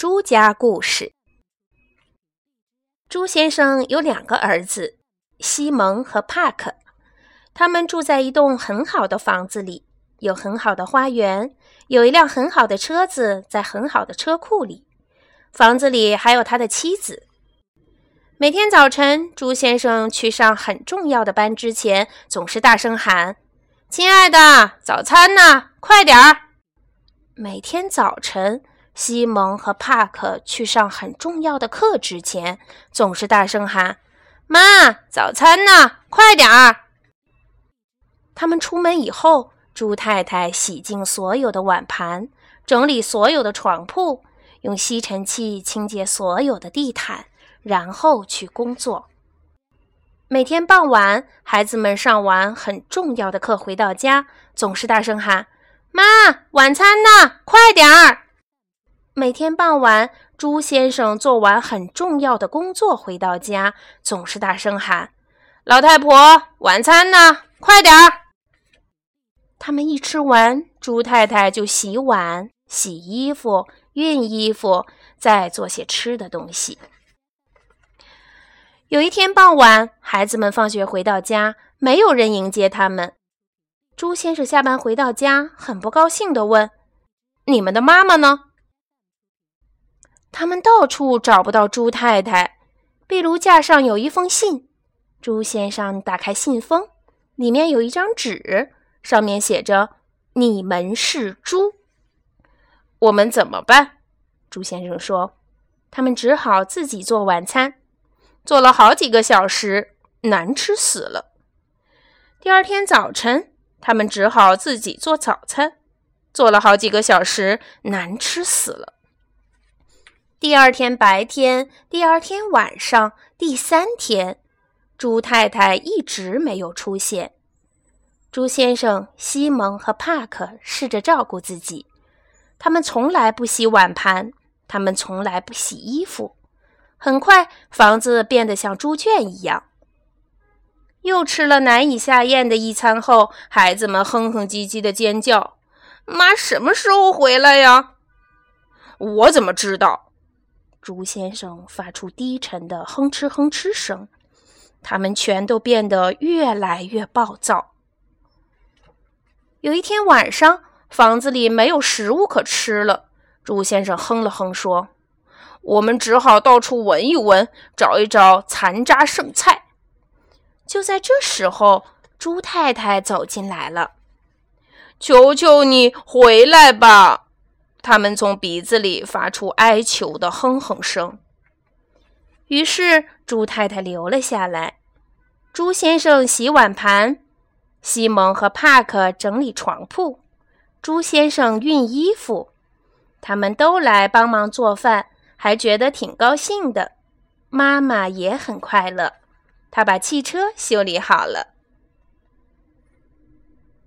朱家故事。朱先生有两个儿子，西蒙和帕克。他们住在一栋很好的房子里，有很好的花园，有一辆很好的车子在很好的车库里。房子里还有他的妻子。每天早晨，朱先生去上很重要的班之前，总是大声喊：“亲爱的，早餐呢？快点儿！”每天早晨。西蒙和帕克去上很重要的课之前，总是大声喊：“妈，早餐呢？快点儿！”他们出门以后，猪太太洗净所有的碗盘，整理所有的床铺，用吸尘器清洁所有的地毯，然后去工作。每天傍晚，孩子们上完很重要的课回到家，总是大声喊：“妈，晚餐呢？快点儿！”每天傍晚，朱先生做完很重要的工作回到家，总是大声喊：“老太婆，晚餐呢？快点儿！”他们一吃完，朱太太就洗碗、洗衣服、熨衣服，再做些吃的东西。有一天傍晚，孩子们放学回到家，没有人迎接他们。朱先生下班回到家，很不高兴地问：“你们的妈妈呢？”他们到处找不到朱太太，壁炉架上有一封信。朱先生打开信封，里面有一张纸，上面写着：“你们是猪，我们怎么办？”朱先生说：“他们只好自己做晚餐，做了好几个小时，难吃死了。第二天早晨，他们只好自己做早餐，做了好几个小时，难吃死了。”第二天白天，第二天晚上，第三天，猪太太一直没有出现。猪先生、西蒙和帕克试着照顾自己，他们从来不洗碗盘，他们从来不洗衣服。很快，房子变得像猪圈一样。又吃了难以下咽的一餐后，孩子们哼哼唧唧的尖叫：“妈什么时候回来呀？”我怎么知道？猪先生发出低沉的哼哧哼哧声，他们全都变得越来越暴躁。有一天晚上，房子里没有食物可吃了。猪先生哼了哼说：“我们只好到处闻一闻，找一找残渣剩菜。”就在这时候，猪太太走进来了：“求求你回来吧！”他们从鼻子里发出哀求的哼哼声。于是，猪太太留了下来。猪先生洗碗盘，西蒙和帕克整理床铺，猪先生熨衣服。他们都来帮忙做饭，还觉得挺高兴的。妈妈也很快乐，她把汽车修理好了。